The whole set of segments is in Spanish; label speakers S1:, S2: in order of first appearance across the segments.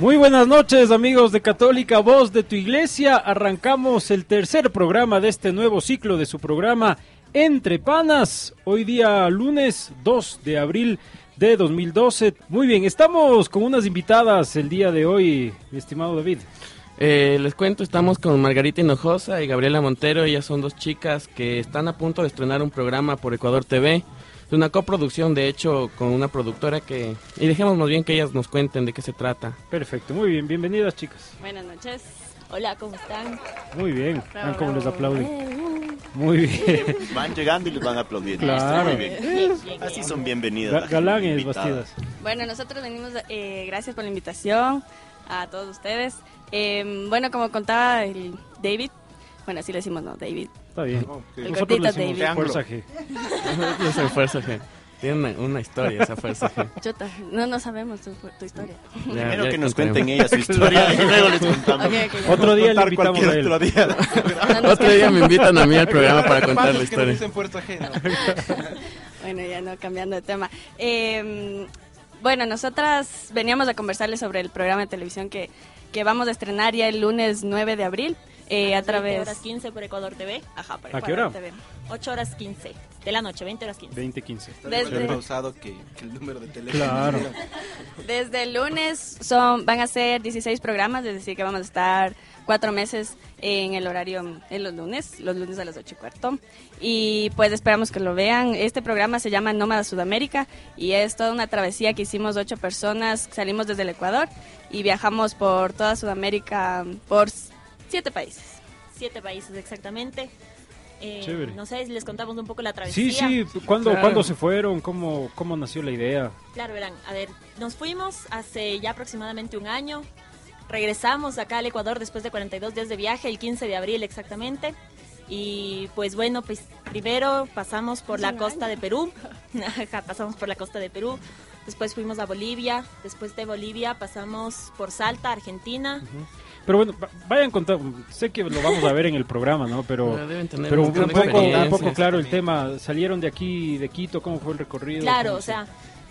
S1: Muy buenas noches amigos de Católica Voz de tu Iglesia. Arrancamos el tercer programa de este nuevo ciclo de su programa Entre Panas. Hoy día lunes 2 de abril de 2012. Muy bien, estamos con unas invitadas el día de hoy, mi estimado David.
S2: Eh, les cuento, estamos con Margarita Hinojosa y Gabriela Montero. Ellas son dos chicas que están a punto de estrenar un programa por Ecuador TV. Es una coproducción, de hecho, con una productora que... Y dejemos más bien que ellas nos cuenten de qué se trata.
S1: Perfecto, muy bien, bienvenidas chicas.
S3: Buenas noches. Hola, ¿cómo están?
S1: Muy bien, vean cómo les aplauden. Muy bien.
S4: Van llegando y les van aplaudiendo.
S1: Claro.
S4: Muy bien. Así son bienvenidas.
S1: Galanes bastidas.
S3: Bueno, nosotros venimos, eh, gracias por la invitación a todos ustedes. Eh, bueno, como contaba el David, bueno, así le decimos, ¿no? David.
S1: Está bien.
S3: El
S1: Nosotros
S3: gordito
S1: le
S3: David.
S1: fuerza G.
S2: Yo soy Fuerza G. Tiene una, una historia esa Fuerza G.
S3: Chuta, no, no sabemos tu, tu historia.
S2: Ya-
S4: Primero
S2: ya
S4: que nos
S2: contaremos.
S4: cuenten ellas su historia y luego les contamos.
S3: Ok, ok, ya.
S1: Otro día le invitamos a
S5: cualquier
S1: él.
S5: otro día.
S3: No
S2: Otro día me invitan a mí al programa para
S5: que
S2: contar la
S5: que
S2: historia.
S5: dicen fuerza ajena.
S3: Bueno, ya no, cambiando de tema. Eh, bueno, nosotras veníamos a conversarles sobre el programa de televisión que, que vamos a estrenar ya el lunes 9 de abril eh, a
S6: 20
S3: través...
S6: horas 15 por Ecuador TV.
S3: Ajá, por
S1: ¿A qué hora?
S3: TV.
S6: 8 horas 15 de la noche, 20 horas 15.
S1: 20-15.
S5: Está
S3: Desde-
S5: mejor pausado que, que el número de teléfono.
S1: Claro.
S3: Desde el lunes son, van a ser 16 programas, es decir, que vamos a estar cuatro meses en el horario en los lunes, los lunes a las 8 y cuarto. Y pues esperamos que lo vean. Este programa se llama Nómada Sudamérica y es toda una travesía que hicimos ocho personas. Salimos desde el Ecuador y viajamos por toda Sudamérica, por siete países.
S6: Siete países exactamente. Eh,
S1: Chévere.
S6: no sé, les contamos un poco la
S1: Sí,
S6: travesía.
S1: sí, ¿cuándo,
S2: Claro.
S1: ¿cuándo se fueron? ¿Cómo, ¿Cómo nació la idea?
S6: Claro, verán, a ver, nos fuimos hace ya aproximadamente un año. Regresamos acá al Ecuador después de 42 días de viaje, el 15 de abril exactamente. Y pues bueno, pues primero pasamos por la costa de Perú. Pasamos por la costa de Perú. Después fuimos a Bolivia. Después de Bolivia pasamos por Salta, Argentina.
S1: Pero bueno, va- vayan contando. Sé que lo vamos a ver en el programa, ¿no? Pero,
S2: Pero deben tener
S1: pero un, poco, un poco claro el tema. ¿Salieron de aquí, de Quito? ¿Cómo fue el recorrido?
S6: Claro,
S1: ¿Cómo
S6: o
S1: se-
S6: sea,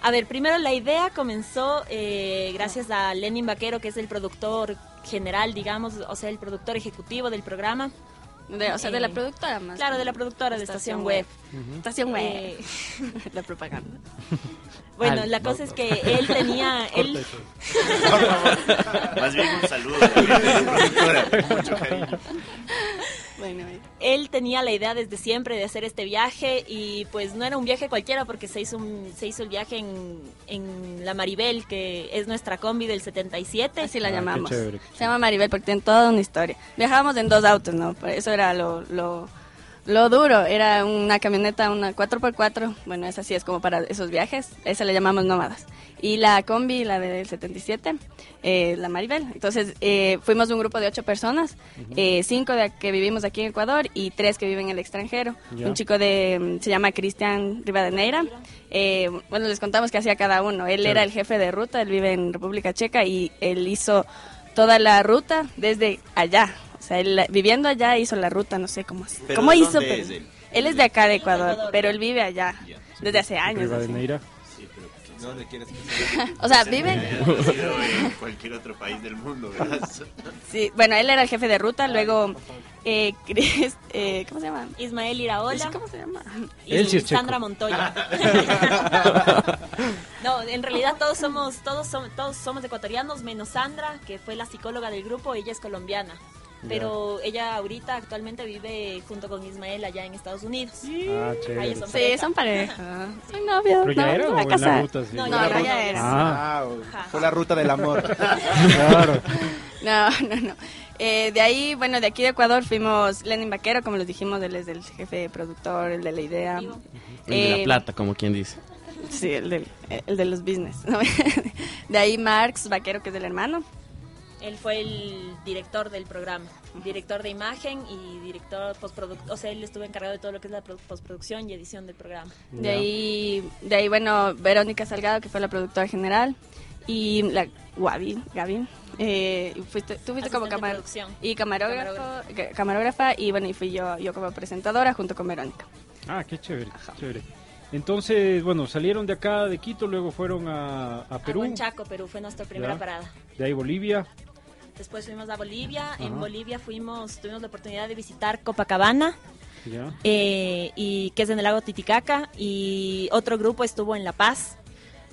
S6: a ver, primero la idea comenzó eh, gracias a Lenin Vaquero, que es el productor general, digamos, o sea, el productor ejecutivo del programa.
S3: De- o sea, de la
S6: Eh,
S3: productora más.
S6: Claro, de la productora de Estación Web.
S3: Estación Web.
S6: Eh,
S3: la propaganda.
S6: bueno,
S2: Al-
S6: la cosa es que él tenía, él,
S4: Más bien un saludo mucho cariño.
S3: Bueno,
S6: él tenía la idea desde siempre de hacer este viaje y pues no era un viaje cualquiera porque se hizo, un- se hizo el viaje en, en la Maribel, que es nuestra combi del 77.
S3: Así la
S1: Ah, qué
S3: llamamos.
S1: chévere, qué
S3: Se llama Maribel porque tiene toda una historia. Viajábamos en dos autos, ¿no? Por Eso era lo, lo, lo duro. Era una camioneta, una 4x4. Bueno, esa sí es como para esos viajes. Esa le llamamos nómadas. Y la combi, la del 77, eh, la Maribel. Entonces, eh, fuimos un grupo de ocho personas. eh, cinco de que vivimos aquí en Ecuador y tres que viven en el extranjero. Un chico de, mm, se llama Cristian Rivadeneira. Eh, bueno, les contamos qué hacía cada uno. Él era el jefe de ruta, él vive en República Checa y él hizo toda la ruta desde allá. O sea, él viviendo allá hizo la ruta, no sé cómo,
S4: ¿Pero
S3: cómo hizo. pero-
S4: es él?
S3: él es de acá de Ecuador, pero él vive allá desde hace años.
S5: ¿Dónde quieres que sea?
S3: O sea, vive.
S4: En cualquier otro país del mundo, ¿verdad?
S3: Sí, bueno, él era el jefe de ruta, luego eh, Chris- eh, ¿cómo se llama?
S6: Ismael Iraola.
S3: ¿Cómo se llama?
S6: y
S1: Él sí es checo.
S6: Sandra Montoya. no, en realidad todos somos todos somos todos somos ecuatorianos menos Sandra, que fue la psicóloga del grupo, ella es colombiana. Pero ella ahorita actualmente vive junto con Ismael allá en Estados Unidos.
S1: Ah,
S6: Ahí son
S3: Sí, son pareja. Son novios.
S1: ¿Pero ya
S3: no,
S1: era
S3: no
S1: o
S3: va a
S1: en la ruta? sí?
S6: No,
S3: No, no, ya era.
S1: Ah,
S5: Ah, fue la ruta del amor.
S1: claro.
S3: No, no, no. Eh, de ahí, bueno, de aquí de Ecuador fuimos Lenin Vaquero, como les dijimos, él es el jefe productor, el de la idea.
S2: El de la
S3: Eh,
S2: plata, como quien dice.
S3: Sí, el, del, el de los business. ¿no? De ahí Marx Vaquero, que es el hermano.
S6: Él fue el director del programa, director de imagen y director postproducción. O sea, él estuvo encargado de todo lo que es la pro- postproducción y edición del programa.
S3: De ahí, de ahí, bueno, Verónica Salgado, que fue la productora general. Y la Gaby, Gaby. Eh, fuiste, tú fuiste como
S6: Asistente
S3: camar y camarógrafo, ca- camarógrafa y bueno, y fui yo, yo como presentadora junto con Verónica.
S1: Ah, qué chévere, chévere. Entonces, bueno, salieron de acá, de Quito, luego fueron a, a
S6: A
S1: Perú,
S6: Huanchaco, Perú fue nuestra primera
S1: Ya.
S6: parada.
S1: de ahí Bolivia.
S6: Después fuimos a Bolivia.
S1: Ajá.
S6: En Bolivia fuimos, tuvimos la oportunidad de visitar Copacabana, eh, y que es en el lago Titicaca. Y otro grupo estuvo en La Paz.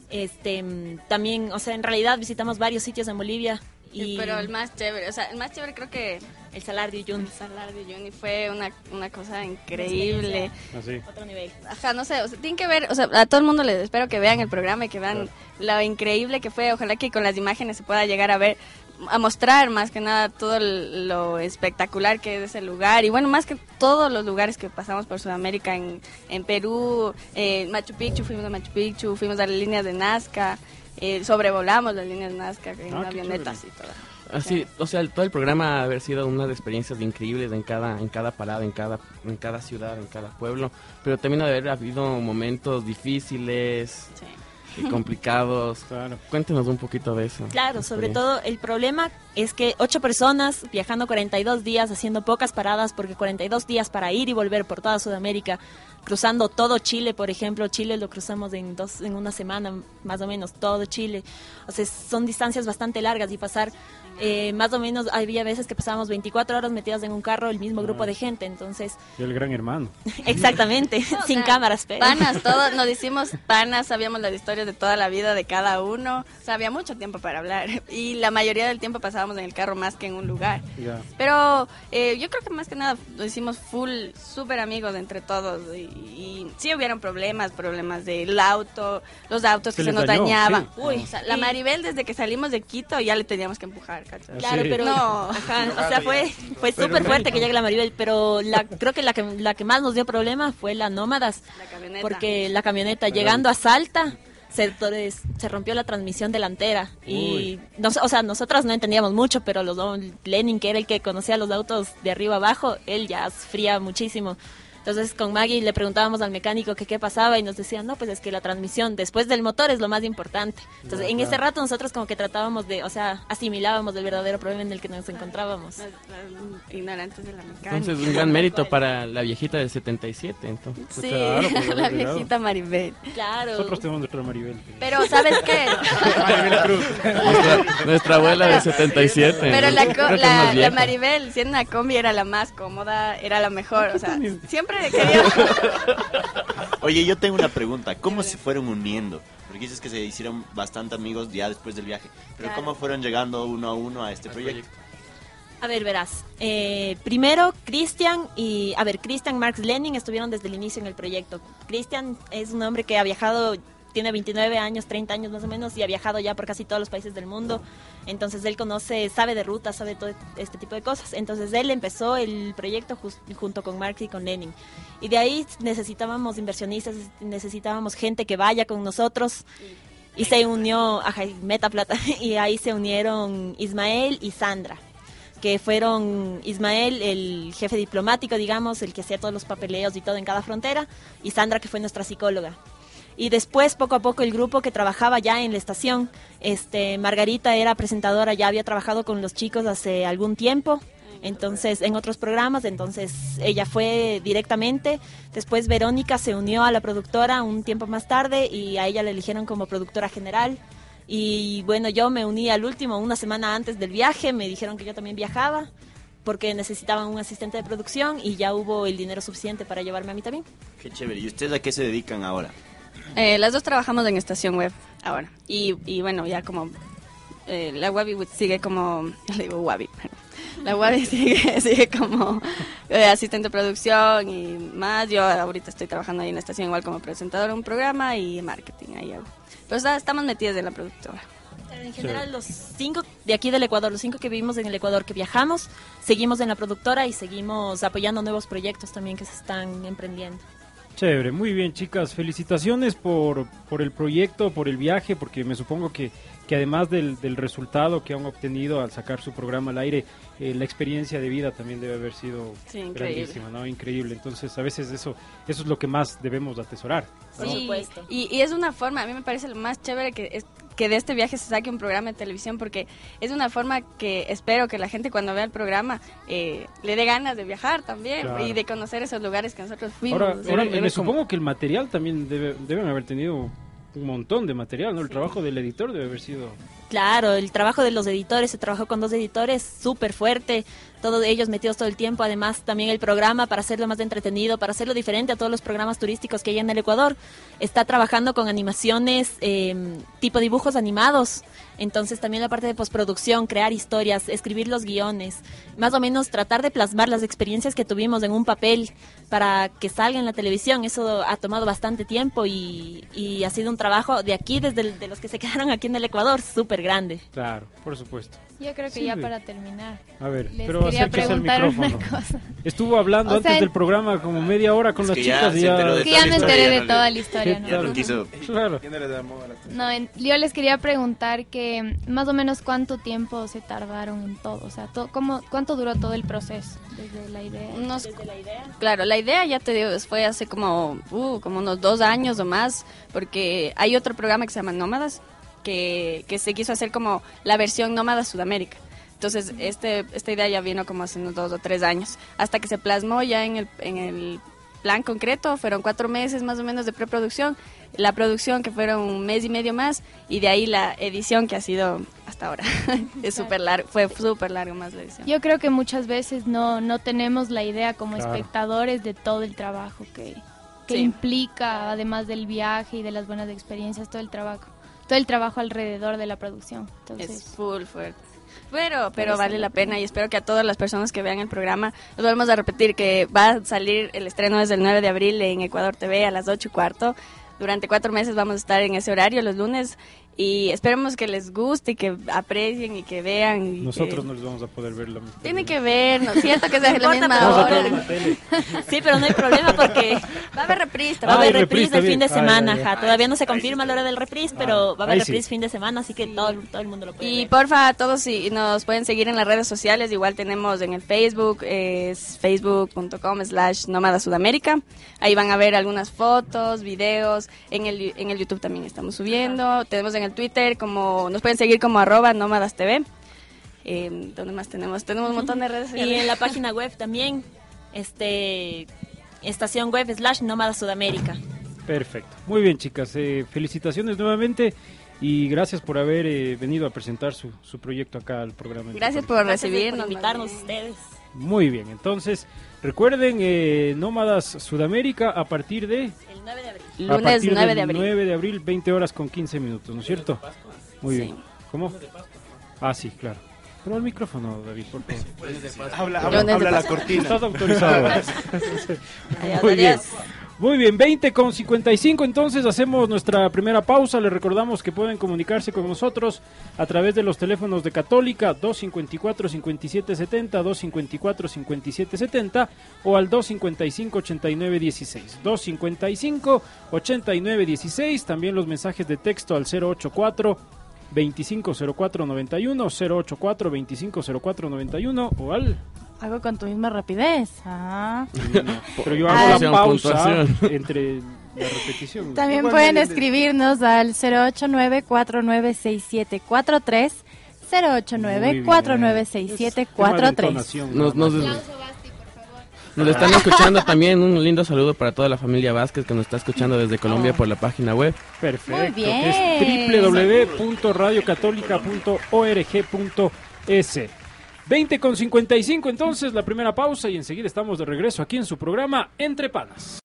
S6: Este, mm, también, o sea, en realidad visitamos varios sitios en Bolivia. Y
S3: Pero el más chévere, o sea, el más chévere creo que
S6: el Salar de Uyuni,
S3: el Salar de Uyuni fue una, una cosa increíble.
S1: Así.
S6: otro nivel.
S3: Ajá, no sé, o sea, tienen que ver, o sea, a todo el mundo les espero que vean el programa y que vean lo increíble que fue. Ojalá que con las imágenes se pueda llegar a ver, a mostrar más que nada todo lo espectacular que es ese lugar. Y bueno, más que todos los lugares que pasamos por Sudamérica, en, en Perú, eh, Machu Picchu, fuimos a Machu Picchu, fuimos a las líneas de Nazca, eh, sobrevolamos las líneas de Nazca en
S1: Ah,
S3: una
S1: qué
S3: avioneta
S1: chévere.
S3: así.
S2: Así, o sea, todo el programa ha haber sido una de experiencias increíbles en cada, en cada parada, en cada, en cada ciudad, en cada pueblo, pero también haber habido momentos difíciles
S3: Sí.
S2: Y complicados.
S1: Claro.
S2: Cuéntenos un poquito de eso.
S6: Claro, sobre todo el problema es que ocho personas viajando 42 días, haciendo pocas paradas, porque 42 días para ir y volver por toda Sudamérica, cruzando todo Chile, por ejemplo, Chile lo cruzamos en dos, en una semana, más o menos, todo Chile. O sea, son distancias bastante largas y pasar, eh, más o menos, había veces que pasábamos 24 horas metidas en un carro, el mismo grupo de gente, entonces,
S1: Y el gran hermano.
S6: exactamente,
S3: No, o
S6: sin
S3: sea,
S6: cámaras, pero...
S3: Panas, todos nos hicimos panas, sabíamos las historias de toda la vida de cada uno. O sea, había mucho tiempo para hablar. Y la mayoría del tiempo pasábamos en el carro más que en un lugar.
S1: Ya.
S3: Pero eh, yo creo que más que nada lo hicimos full, súper amigos entre todos. Y, y sí hubieron problemas, problemas del auto, los autos
S1: Se
S3: que se nos
S1: dañó,
S3: dañaban.
S1: sí.
S3: Uy, o sea, la Maribel desde que salimos de Quito ya le teníamos que empujar, ¿cachai?
S6: Claro,
S1: Sí.
S6: pero
S3: No.
S6: ajá, o sea, fue fue súper fuerte que llegue la Maribel, pero la, creo que la que la que más nos dio problema fue la Nómadas,
S3: La camioneta.
S6: porque la camioneta llegando a Salta se, se rompió la transmisión delantera y nos- o sea, nosotras no entendíamos mucho, pero los Lenin, que era el que conocía los autos de arriba abajo, él ya sufría muchísimo. Entonces con Maggie le preguntábamos al mecánico que qué pasaba y nos decían, no, pues es que la transmisión después del motor es lo más importante. Entonces
S1: Ya,
S6: en
S1: claro.
S6: ese rato nosotros como que tratábamos de, o sea, asimilábamos el verdadero problema en el que nos encontrábamos.
S3: Ignorantes de la mecánica.
S2: Entonces, un gran mérito para la viejita del 77, entonces.
S3: Sí,
S1: Claro, pues,
S3: la viejita Maribel.
S6: Claro.
S1: Nosotros tenemos nuestra Maribel.
S3: Pero, ¿sabes qué?
S1: Maribel Cruz.
S2: Nuestra, nuestra abuela del 77.
S3: Pero la,
S2: es
S3: la, la
S2: vieja.
S3: Maribel, siendo una combi, era la más cómoda, era la mejor. O sea, siempre quería.
S4: Oye, yo tengo una pregunta. ¿Cómo se fueron uniendo? Porque dices que se hicieron bastante amigos ya después del viaje. Pero
S6: Claro.
S4: ¿cómo fueron llegando uno a uno a este proyecto?
S6: A ver, verás. Eh, primero, Christian y... A ver, Christian Marx Lenin estuvieron desde el inicio en el proyecto. Christian es un hombre que ha viajado, tiene 29 años, 30 años más o menos, y ha viajado ya por casi todos los países del mundo. Entonces él conoce, sabe de rutas, sabe todo este tipo de cosas. Entonces él empezó el proyecto jus- junto con Marx y con Lenin. Y de ahí necesitábamos inversionistas, necesitábamos gente que vaya con nosotros. Y se unió, y Meta Plata, y ahí se unieron Ismael y Sandra que fueron Ismael, el jefe diplomático, digamos, el que hacía todos los papeleos y todo en cada frontera, y Sandra, que fue nuestra psicóloga. Y después, poco a poco, el grupo que trabajaba ya en la estación, este, Margarita era presentadora, ya había trabajado con los chicos hace algún tiempo, entonces, en otros programas, entonces ella fue directamente. Después Verónica se unió a la productora un tiempo más tarde y a ella la eligieron como productora general. Y bueno, yo me uní al último una semana antes del viaje, me dijeron que yo también viajaba porque necesitaban un asistente de producción y ya hubo el dinero suficiente para llevarme a mí también.
S4: Qué chévere. ¿Y ustedes a qué se dedican ahora?
S3: Eh, las dos trabajamos en estación web ahora. Y, y bueno, ya como. eh, la Wabi sigue como. Le digo Wabi. La Wabi sigue, sigue como eh, asistente de producción y más. Yo ahorita estoy trabajando ahí en la estación igual como presentadora un programa y marketing ahí hago. Pero o sea, estamos metidos en la productora.
S6: En general, los cinco de aquí del Ecuador, los cinco que vivimos en el Ecuador, que viajamos, seguimos en la productora y seguimos apoyando nuevos proyectos también que se están emprendiendo.
S1: Chévere, muy bien chicas, felicitaciones por, por el proyecto, por el viaje, porque me supongo que, que además del, del resultado que han obtenido al sacar su programa al aire, eh, la experiencia de vida también debe haber sido
S3: Sí, increíble.
S1: grandísima, ¿no? Increíble. Entonces, a veces eso, eso es lo que más debemos atesorar.
S6: Por
S3: Sí,
S6: supuesto.
S3: Y, y es una forma, a mí me parece lo más chévere que es que de este viaje se saque un programa de televisión porque es una forma que espero que la gente cuando vea el programa eh, le dé ganas de viajar también
S1: Claro.
S3: y de conocer esos lugares que nosotros fuimos.
S1: Ahora, ahora me supongo que el material también debe- deben haber tenido un montón de material, ¿no? El trabajo del editor debe haber sido...
S6: Claro, el trabajo de los editores, se trabajó con dos editores súper fuerte, todos ellos metidos todo el tiempo, además también el programa para hacerlo más entretenido, para hacerlo diferente a todos los programas turísticos que hay en el Ecuador. Está trabajando con animaciones eh, tipo dibujos animados, entonces también la parte de postproducción, crear historias, escribir los guiones, más o menos tratar de plasmar las experiencias que tuvimos en un papel para que salga en la televisión. Eso ha tomado bastante tiempo y, y ha sido un trabajo de aquí, desde los que se quedaron aquí en el Ecuador, súper grande.
S1: Claro, por supuesto.
S7: Yo creo que
S1: Sí,
S7: ya para terminar.
S1: A ver,
S7: Les
S1: pero
S7: quería
S1: acérquese al
S7: preguntar una
S1: micrófono.
S7: cosa.
S1: Estuvo hablando
S7: O
S1: antes del programa como media hora con
S4: Es
S1: las chicas y ya...
S7: Que ya
S4: la
S7: me enteré de
S4: no
S7: toda la historia. ¿no?
S4: Ya no quiso.
S1: Claro.
S5: ¿Quién eres de amor a la
S7: No, en- yo les quería preguntar que mm, más o menos cuánto tiempo se tardaron en todo, o sea, to- cómo, cuánto duró todo el proceso desde la idea.
S3: Unos- Claro, la idea ya te digo, fue hace como, uh, como unos dos años o más, porque hay otro programa que se llama Nómadas, que, que se quiso hacer como la versión Nómada Sudamérica. Entonces, este, esta idea ya vino como hace unos dos o tres años, hasta que se plasmó ya en el, en el plan concreto, fueron cuatro meses más o menos de preproducción, la producción que fueron un mes y medio más, y de ahí la edición que ha sido hasta ahora. es súper largo, fue súper largo más la edición.
S7: Yo creo que muchas veces no, no tenemos la idea como
S1: Claro.
S7: espectadores de todo el trabajo que, que
S3: Sí.
S7: implica, además del viaje y de las buenas experiencias, todo el trabajo, todo el trabajo alrededor de la producción.
S3: Es
S7: Entonces,
S3: full fuerte. Pero, pero vale la pena y espero que a todas las personas que vean el programa, nos volvemos a repetir que va a salir el estreno desde el 9 de abril en Ecuador TV a las 8 y cuarto. Durante cuatro meses vamos a estar en ese horario los lunes y esperemos que les guste y que aprecien y que vean. y
S1: Nosotros
S3: que-
S1: no les vamos a poder ver la misma.
S3: Tienen que ver, ¿no es cierto? Que sea la misma hora.
S6: Sí, pero no hay problema porque
S3: Va a haber reprise.
S6: va a
S1: Ah,
S6: haber reprise
S1: reprise
S6: del fin de.
S1: Ah,
S6: semana. ajá. Todavía no se confirma la hora del reprise, pero va a haber
S1: ahí sí.
S6: reprise fin de semana, así que todo, todo el mundo lo puede
S3: Y
S6: ver.
S3: porfa, todos si nos pueden seguir en las redes sociales, igual tenemos en el Facebook, es facebook.com slash nómada sudamérica. Ahí van a ver algunas fotos, videos, en el, en el YouTube también estamos subiendo. Tenemos en el Twitter como, nos pueden seguir como arroba nómadas TV. Eh, ¿Dónde más tenemos? Tenemos un montón de redes
S6: Y en la página web también, este estación web slash nómada sudamérica.
S1: Perfecto. Muy bien, chicas. eh, felicitaciones nuevamente y gracias por haber eh, venido a presentar su, su proyecto acá al programa.
S3: Gracias por
S6: Gracias
S3: recibirnos.
S6: por invitarnos ustedes.
S1: Muy bien, entonces recuerden eh, Nómadas Sudamérica a partir de...
S6: El 9 de abril.
S1: a
S3: Lunes
S1: partir
S3: 9
S1: del
S3: de abril.
S1: 9 de abril, 20 horas con 15 minutos, ¿no es cierto? Muy
S3: Sí.
S1: bien. ¿Cómo? Ah, sí, claro. Pero al micrófono, David, por favor.
S5: Habla,
S3: ¿Dónde
S5: habla, habla la cortina.
S1: Estás autorizado. Muy bien. Muy bien, 20 con 55, entonces hacemos nuestra primera pausa. Les recordamos que pueden comunicarse con nosotros a través de los teléfonos de Católica 254-5770, 254-5770 o al 255-8916. 255-8916, también los mensajes de texto al 084 250491, 084 250491 o al...
S8: Hago con tu misma rapidez. Ah.
S1: Pero yo
S8: Ah,
S1: hago la
S2: Puntuación,
S1: pausa
S2: puntuación.
S1: entre la repetición.
S8: También
S5: Igual
S8: pueden
S5: de-
S8: escribirnos al 089-496743.
S1: Muy bien.
S8: 089-496743.
S1: Tema de entonación,
S2: Nos, nos están escuchando también. Un lindo saludo para toda la familia Vázquez que nos está escuchando desde Colombia por la página web.
S1: Perfecto.
S8: Muy bien.
S1: Que es www.radiocatólica.org.es. 20 con 55 entonces la primera pausa y enseguida estamos de regreso aquí en su programa Entre Panas.